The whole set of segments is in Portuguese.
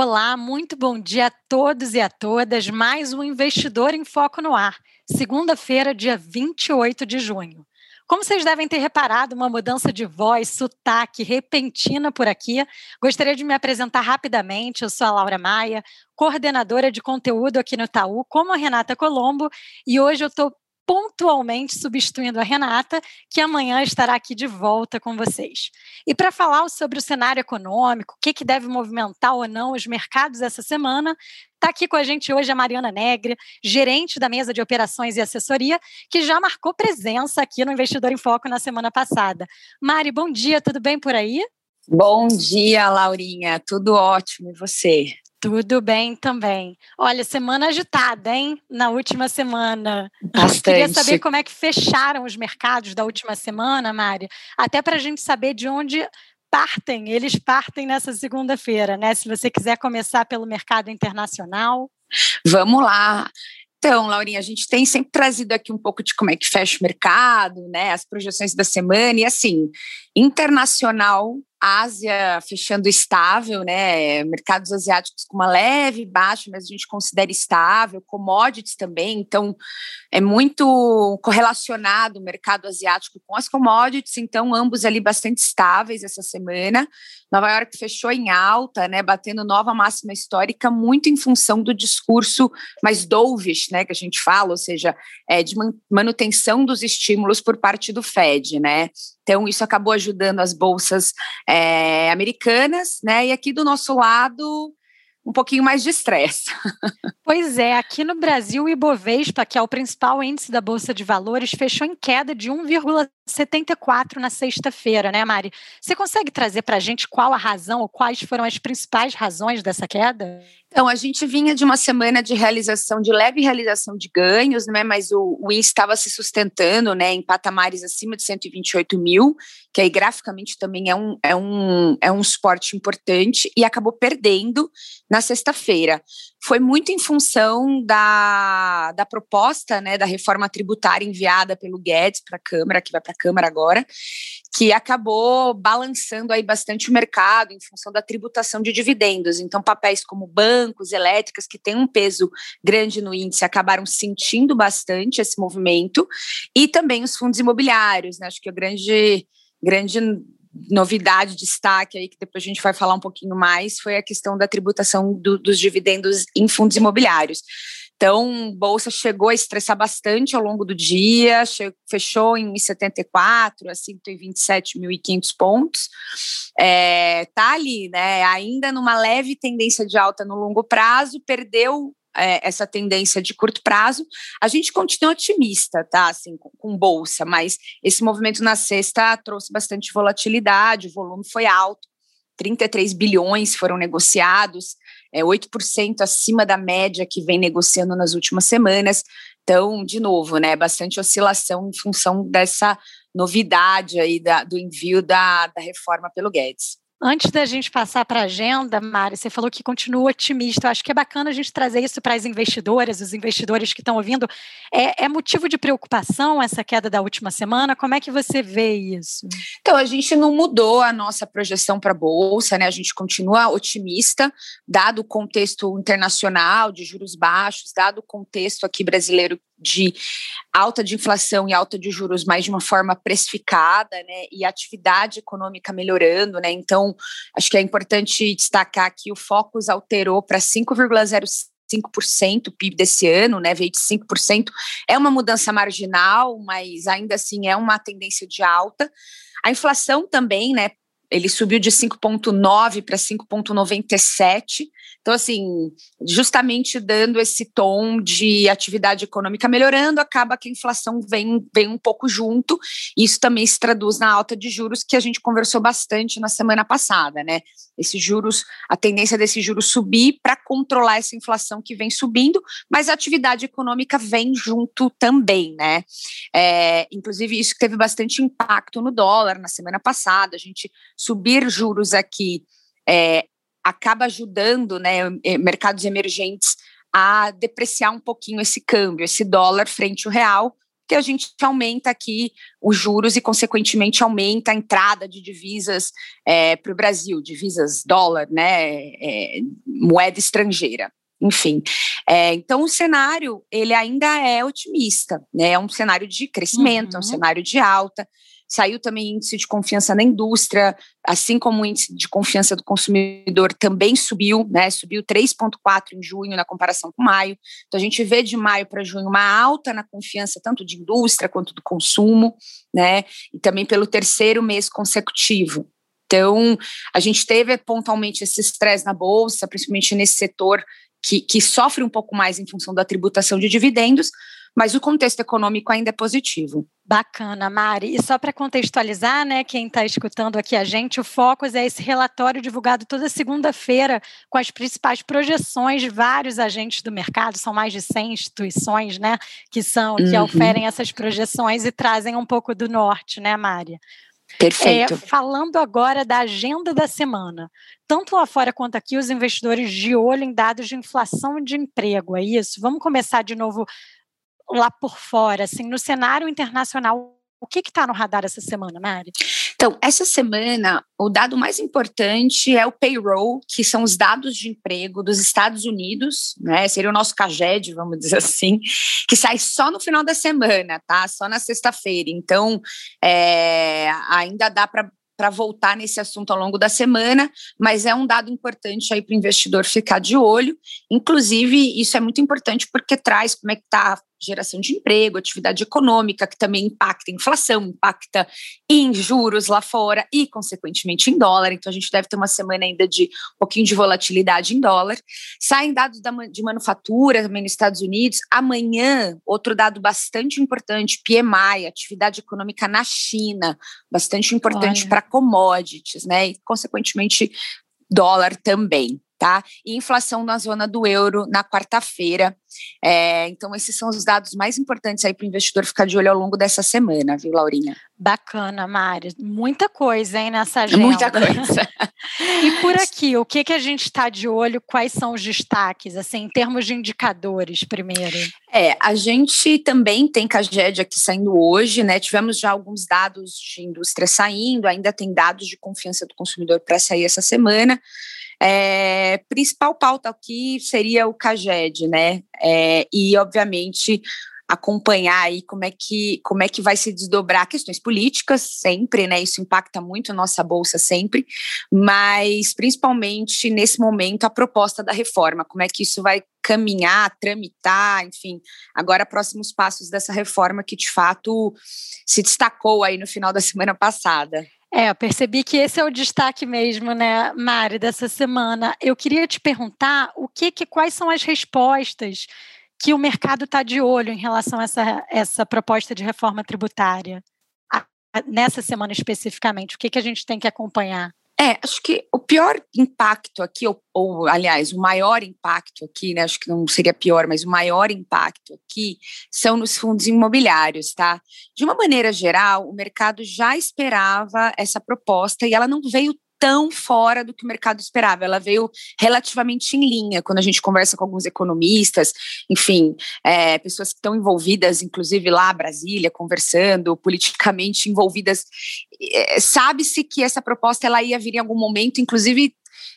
Olá, muito bom dia a todos e a todas. Mais um Investidor em Foco no Ar, segunda-feira, dia 28 de junho. Como vocês devem ter reparado, uma mudança de voz, sotaque repentina por aqui. Gostaria de me apresentar rapidamente. Eu sou a Laura Maia, coordenadora de conteúdo aqui no Itaú, como a Renata Colombo, e hoje eu estou pontualmente substituindo a Renata, que amanhã estará aqui de volta com vocês. E para falar sobre o cenário econômico, o que, que deve movimentar ou não os mercados essa semana, Está aqui com a gente hoje a Mariana Negre, gerente da mesa de operações e assessoria, que já marcou presença aqui no Investidor em Foco na semana passada. Mari, bom dia, tudo bem por aí? Bom dia, Laurinha, tudo ótimo, e você? Tudo bem também. Olha, semana agitada, hein? Na última semana. Bastante. Queria saber como é que fecharam os mercados da última semana, Mari. Até para a gente saber de onde partem. Eles partem nessa segunda-feira, né? Se você quiser começar pelo mercado internacional. Vamos lá. Então, Laurinha, a gente tem sempre trazido aqui um pouco de como é que fecha o mercado, né? As projeções da semana e assim, internacional Ásia fechando estável, né? Mercados asiáticos com uma leve baixa, mas a gente considera estável, commodities também, então é muito correlacionado o mercado asiático com as commodities, então ambos ali bastante estáveis essa semana. Nova York fechou em alta, né? Batendo nova máxima histórica, muito em função do discurso mais dovish, né? Que a gente fala, ou seja, é, de manutenção dos estímulos por parte do Fed, né? Então, isso acabou ajudando as bolsas é, americanas, né? E aqui do nosso lado, um pouquinho mais de estresse. Pois é, aqui no Brasil, o Ibovespa, que é o principal índice da Bolsa de Valores, fechou em queda de 1,74 na sexta-feira, né, Mari? Você consegue trazer para a gente qual a razão ou quais foram as principais razões dessa queda? Então, a gente vinha de uma semana de realização, de leve realização de ganhos, né? Mas o, o índice estava se sustentando, né? Em patamares acima de 128 mil, que aí graficamente também é um, é um, é um suporte importante, e acabou perdendo na sexta-feira. Foi muito em função da, da proposta, né? Da reforma tributária enviada pelo Guedes para a Câmara, que vai para a Câmara agora, que acabou balançando aí bastante o mercado em função da tributação de dividendos. Então, papéis como bancos, elétricas, que têm um peso grande no índice, acabaram sentindo bastante esse movimento, e também os fundos imobiliários, né? Acho que a grande, grande novidade, destaque aí, que depois a gente vai falar um pouquinho mais, foi a questão da tributação do, dos dividendos em fundos imobiliários. Então, bolsa chegou a estressar bastante ao longo do dia, fechou em 1,74 a 127.500 pontos. É, tá ali, né? Ainda numa leve tendência de alta no longo prazo, perdeu é, essa tendência de curto prazo, a gente continua otimista, tá? Assim, com, com, bolsa, mas esse movimento na sexta trouxe bastante volatilidade, o volume foi alto, 33 bilhões foram negociados, é 8% acima da média que vem negociando nas últimas semanas. Então, de novo, né, bastante oscilação em função dessa novidade aí da, do envio da, da reforma pelo Guedes. Antes da gente passar para a agenda, Mari, você falou que continua otimista. Eu acho que é bacana a gente trazer isso para as investidoras, os investidores que estão ouvindo. É, é, motivo de preocupação essa queda da última semana? Como é que você vê isso? Então, a gente não mudou a nossa projeção para a Bolsa, né? A gente continua otimista, dado o contexto internacional de juros baixos, dado o contexto aqui brasileiro de alta de inflação e alta de juros, mas de uma forma precificada, né, e atividade econômica melhorando, né, então acho que é importante destacar que o Focus alterou para 5,05% o PIB desse ano, né, veio de 5%, é uma mudança marginal, mas ainda assim é uma tendência de alta. A inflação também, né, ele subiu de 5,9 para 5,97, Então, assim, justamente dando esse tom de atividade econômica melhorando, acaba que a inflação vem, vem um pouco junto. Isso também se traduz na alta de juros, que a gente conversou bastante na semana passada, né? Esses juros, a tendência desses juros subir para controlar essa inflação que vem subindo, mas a atividade econômica vem junto também, né? É, inclusive, isso teve bastante impacto no dólar na semana passada. A gente subir juros aqui é, acaba ajudando né, mercados emergentes a depreciar um pouquinho esse câmbio, esse dólar frente ao real, que a gente aumenta aqui os juros e, consequentemente, aumenta a entrada de divisas é, para o Brasil, divisas dólar, né, é, moeda estrangeira. Enfim, é, então o cenário ele ainda é otimista, né? É um cenário de crescimento, uhum. é um uhum. cenário de alta. Saiu também índice de confiança na indústria, assim como o índice de confiança do consumidor também subiu, né? Subiu 3,4 em junho na comparação com maio. Então a gente vê de maio para junho uma alta na confiança tanto de indústria quanto do consumo, né? E também pelo terceiro mês consecutivo. Então, a gente teve pontualmente esse estresse na bolsa, principalmente nesse setor que, que, sofre um pouco mais em função da tributação de dividendos, mas o contexto econômico ainda é positivo. Bacana, Mari. E só para contextualizar, né, quem está escutando aqui a gente, o Focus é esse relatório divulgado toda segunda-feira com as principais projeções de vários agentes do mercado, são mais de 100 instituições, né, que são que uhum. oferem essas projeções e trazem um pouco do norte, né, Mari? Perfeito. É, falando agora da agenda da semana, tanto lá fora quanto aqui, os investidores de olho em dados de inflação e de emprego, é isso? Vamos começar de novo lá por fora, assim, no cenário internacional, o que está no radar essa semana, Mari? Então, essa semana, o dado mais importante é o payroll, que são os dados de emprego dos Estados Unidos, né? Seria o nosso CAGED, vamos dizer assim, que sai só no final da semana, tá? Só na sexta-feira. Então, é, ainda dá para para voltar nesse assunto ao longo da semana, mas é um dado importante aí para o investidor ficar de olho. Inclusive, isso é muito importante porque traz como é que está geração de emprego, atividade econômica, que também impacta inflação, impacta em juros lá fora e, consequentemente, em dólar. Então, a gente deve ter uma semana ainda de um pouquinho de volatilidade em dólar. Saem dados da, de manufatura também nos Estados Unidos. Amanhã, outro dado bastante importante, PMI, atividade econômica na China, bastante importante para commodities, né? E, consequentemente, dólar também tá? E inflação na zona do euro na quarta-feira. É, então, esses são os dados mais importantes aí para o investidor ficar de olho ao longo dessa semana, viu, Laurinha? Bacana, Mari. Muita coisa, hein, nessa agenda. Muita coisa. e por aqui, o que, que a gente está de olho? Quais são os destaques, assim, em termos de indicadores, primeiro? É, a gente também tem CAGED aqui saindo hoje, né? Tivemos já alguns dados de indústria saindo, ainda tem dados de confiança do consumidor para sair essa semana. É, principal pauta aqui seria o CAGED, né? É, e, obviamente, acompanhar aí como é que como é que vai se desdobrar questões políticas sempre, né? Isso impacta muito a nossa bolsa sempre, mas principalmente nesse momento a proposta da reforma, como é que isso vai caminhar, tramitar, enfim, agora próximos passos dessa reforma que de fato se destacou aí no final da semana passada. É, eu percebi que esse é o destaque mesmo, né, Mari, dessa semana. Eu queria te perguntar o que, que quais são as respostas que o mercado está de olho em relação a essa, essa proposta de reforma tributária nessa semana especificamente. O que, que a gente tem que acompanhar? É, acho que o pior impacto aqui, ou, ou, aliás, o maior impacto aqui, né? Acho que não seria pior, mas o maior impacto aqui são nos fundos imobiliários, tá? De uma maneira geral, o mercado já esperava essa proposta e ela não veio tão fora do que o mercado esperava. Ela veio relativamente em linha quando a gente conversa com alguns economistas, enfim, é, pessoas que estão envolvidas, inclusive lá Brasília, conversando, politicamente envolvidas. É, Sabe-se que essa proposta ela ia vir em algum momento, inclusive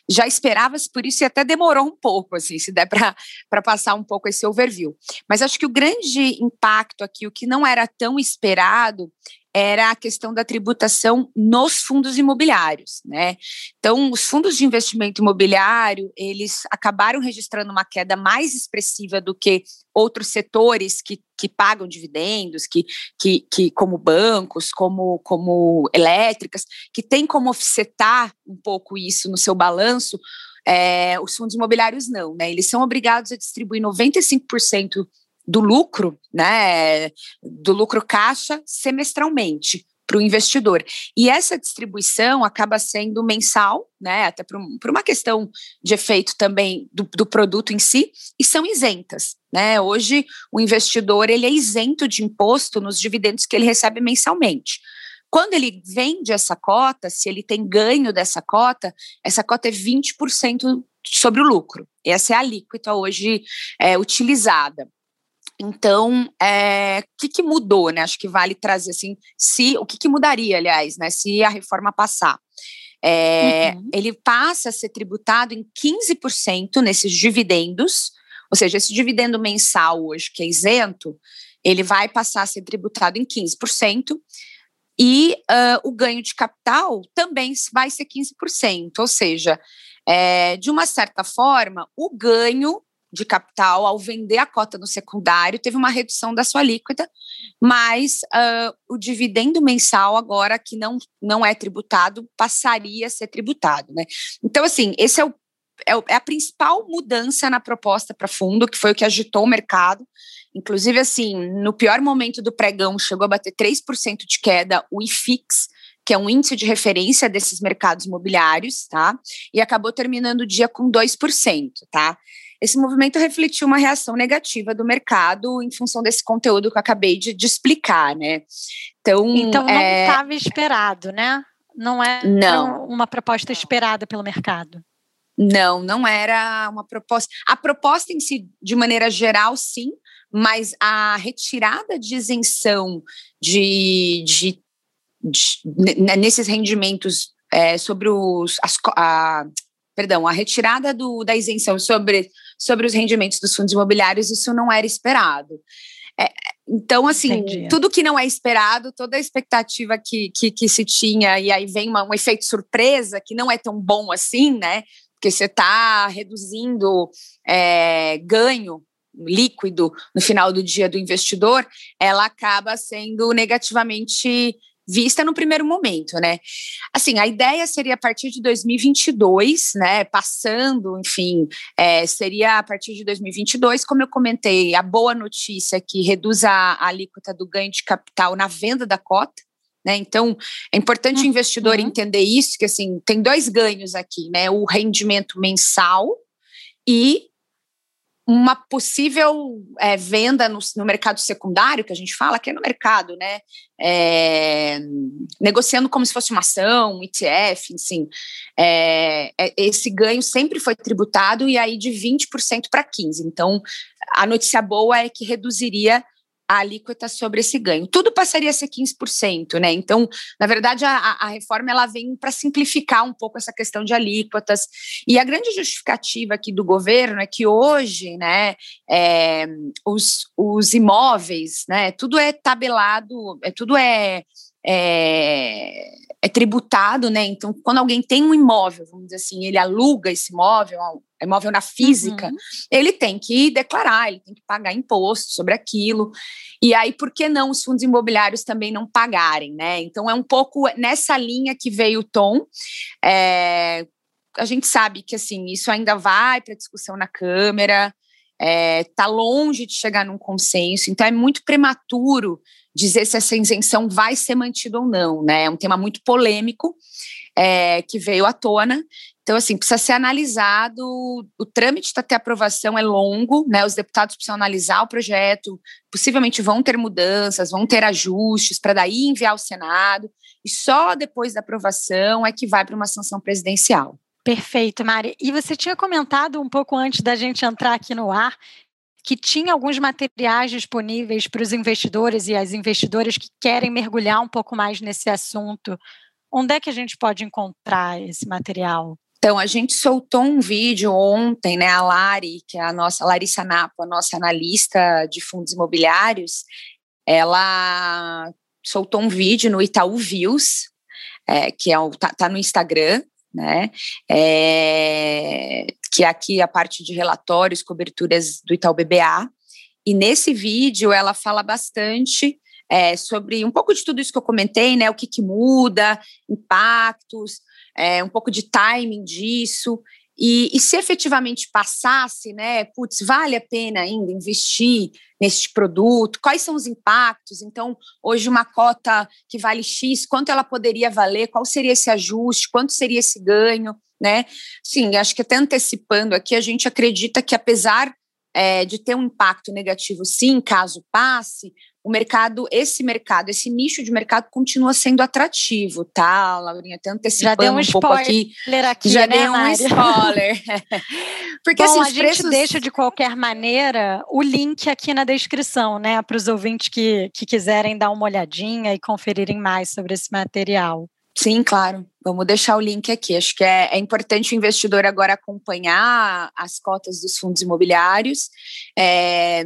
já esperava-se por isso e até demorou um pouco, assim, se der para passar um pouco esse overview. Mas acho que o grande impacto aqui, o que não era tão esperado, era a questão da tributação nos fundos imobiliários, né? Então, os fundos de investimento imobiliário, eles acabaram registrando uma queda mais expressiva do que outros setores que, que pagam dividendos, que, que, que como bancos, como, como elétricas, que tem como offsetar um pouco isso no seu balanço, é, os fundos imobiliários não, né? Eles são obrigados a distribuir 95% do lucro, né, do lucro caixa semestralmente para o investidor. E essa distribuição acaba sendo mensal, né, até por, uma questão de efeito também do, do, produto em si, e são isentas. Né? Hoje, o investidor ele é isento de imposto nos dividendos que ele recebe mensalmente. Quando ele vende essa cota, se ele tem ganho dessa cota, essa cota é 20% sobre o lucro. Essa é a alíquota hoje é, utilizada. Então, é, o que, que, mudou, né? Acho que vale trazer assim, se o que, que mudaria, aliás, né? Se a reforma passar. É, uhum. Ele passa a ser tributado em 15% nesses dividendos, ou seja, esse dividendo mensal hoje que é isento, ele vai passar a ser tributado em 15%, e uh, o ganho de capital também vai ser 15%, ou seja, é, de uma certa forma, o ganho de capital ao vender a cota no secundário teve uma redução da sua líquida, mas uh, o dividendo mensal agora que não, não é tributado passaria a ser tributado, né? Então assim, esse é o é, é a principal mudança na proposta para fundo, que foi o que agitou o mercado. Inclusive, assim, no pior momento do pregão, chegou a bater 3% de queda o IFIX, que é um índice de referência desses mercados imobiliários, tá? E acabou terminando o dia com 2%, tá? Esse movimento refletiu uma reação negativa do mercado em função desse conteúdo que eu acabei de, de explicar, né? Então, então não estava é... esperado, né? Não é não. uma proposta esperada pelo mercado. Não, não era uma proposta. A proposta em si, de maneira geral, sim, mas a retirada de isenção de, de, de nesses rendimentos é, sobre os as, a, perdão, a retirada do, da isenção sobre, sobre os rendimentos dos fundos imobiliários, isso não era esperado. É, então, assim, Entendi. tudo que não é esperado, toda a expectativa que, que, que se tinha, e aí vem uma, um efeito surpresa, que não é tão bom assim, né? Porque você está reduzindo é, ganho líquido no final do dia do investidor, ela acaba sendo negativamente vista no primeiro momento, né? Assim, a ideia seria a partir de 2022, né? Passando, enfim, é, seria a partir de 2022, como eu comentei, a boa notícia é que reduz a, a alíquota do ganho de capital na venda da cota. Né? Então, é importante uhum. o investidor entender isso, que assim, tem dois ganhos aqui, né? O rendimento mensal e uma possível é, venda no, no, mercado secundário, que a gente fala, que é no mercado, né? É, negociando como se fosse uma ação, um ETF, enfim. É, é, esse ganho sempre foi tributado e aí de 20% para 15%. Então, a notícia boa é que reduziria a alíquota sobre esse ganho. Tudo passaria a ser 15%, né? Então, na verdade, a, a reforma ela vem para simplificar um pouco essa questão de alíquotas. E a grande justificativa aqui do governo é que hoje, né, é, os, os imóveis, né, tudo é tabelado, é, tudo é, é é tributado, né? Então, quando alguém tem um imóvel, vamos dizer assim, ele aluga esse imóvel, imóvel na física, uhum. ele tem que declarar, ele tem que pagar imposto sobre aquilo. E aí, por que não os fundos imobiliários também não pagarem, né? Então, é um pouco nessa linha que veio o tom. É, a gente sabe que assim isso ainda vai para discussão na Câmara, está é, tá longe de chegar num consenso, então é muito prematuro dizer se essa isenção vai ser mantida ou não, né? É um tema muito polêmico é, que veio à tona. Então, assim, precisa ser analisado. O trâmite para ter aprovação é longo, né? Os deputados precisam analisar o projeto, possivelmente vão ter mudanças, vão ter ajustes para daí enviar ao Senado, e só depois da aprovação é que vai para uma sanção presidencial. Perfeito, Mari. E você tinha comentado um pouco antes da gente entrar aqui no ar que tinha alguns materiais disponíveis para os investidores e as investidoras que querem mergulhar um pouco mais nesse assunto. Onde é que a gente pode encontrar esse material? Então, a gente soltou um vídeo ontem, né? A Lari, que é a nossa Larissa Napo, a nossa analista de fundos imobiliários, ela soltou um vídeo no Itaú Views, é, que é o, tá, tá no Instagram, né? É, que aqui a parte de relatórios, coberturas do Itaú BBA. E nesse vídeo ela fala bastante é, sobre um pouco de tudo isso que eu comentei, né? O que, que muda, impactos, é, um pouco de timing disso. E, e, se efetivamente passasse, né, putz, vale a pena ainda investir neste produto? Quais são os impactos? Então, hoje uma cota que vale X, quanto ela poderia valer? Qual seria esse ajuste? Quanto seria esse ganho? Né? Sim, acho que até antecipando aqui, a gente acredita que apesar é, de ter um impacto negativo, sim, caso passe, o mercado, esse mercado, esse nicho de mercado continua sendo atrativo, tá, Laurinha? Até antecipando já deu um, um pouco aqui. aqui já né, deu um spoiler. Porque Bom, assim, a preços... gente deixa de qualquer maneira o link aqui na descrição, né, para os ouvintes que, que quiserem dar uma olhadinha e conferirem mais sobre esse material. Sim, claro. Vamos deixar o link aqui. Acho que é, é, importante o investidor agora acompanhar as cotas dos fundos imobiliários, é,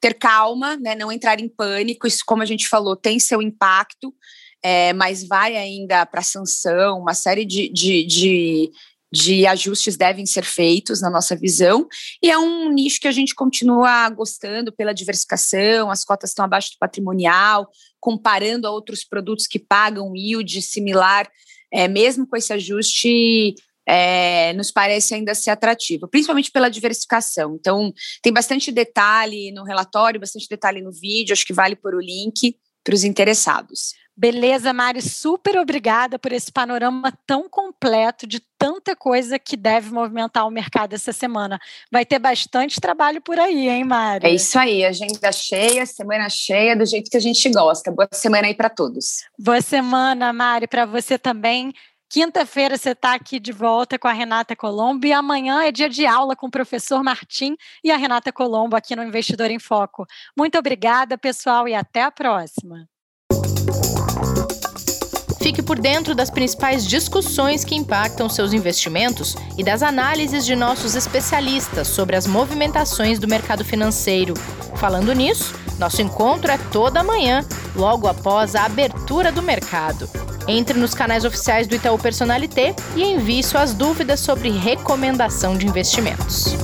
ter calma, né, não entrar em pânico. Isso, como a gente falou, tem seu impacto, é, mas vai ainda para sanção, uma série de, de, de de ajustes devem ser feitos na nossa visão, e é um nicho que a gente continua gostando pela diversificação, as cotas estão abaixo do patrimonial, comparando a outros produtos que pagam yield similar, é, mesmo com esse ajuste, é, nos parece ainda ser atrativo, principalmente pela diversificação. Então, tem bastante detalhe no relatório, bastante detalhe no vídeo, acho que vale por o link para os interessados. Beleza, Mari, super obrigada por esse panorama tão completo de tanta coisa que deve movimentar o mercado essa semana. Vai ter bastante trabalho por aí, hein, Mari? É isso aí, agenda cheia, semana cheia, do jeito que a gente gosta. Boa semana aí para todos. Boa semana, Mari, para você também. Quinta-feira você está aqui de volta com a Renata Colombo e amanhã é dia de aula com o professor Martim e a Renata Colombo aqui no Investidor em Foco. Muito obrigada, pessoal, e até a próxima. Fique por dentro das principais discussões que impactam seus investimentos e das análises de nossos especialistas sobre as movimentações do mercado financeiro. Falando nisso, nosso encontro é toda manhã, logo após a abertura do mercado. Entre nos canais oficiais do Itaú Personalité e envie suas dúvidas sobre recomendação de investimentos.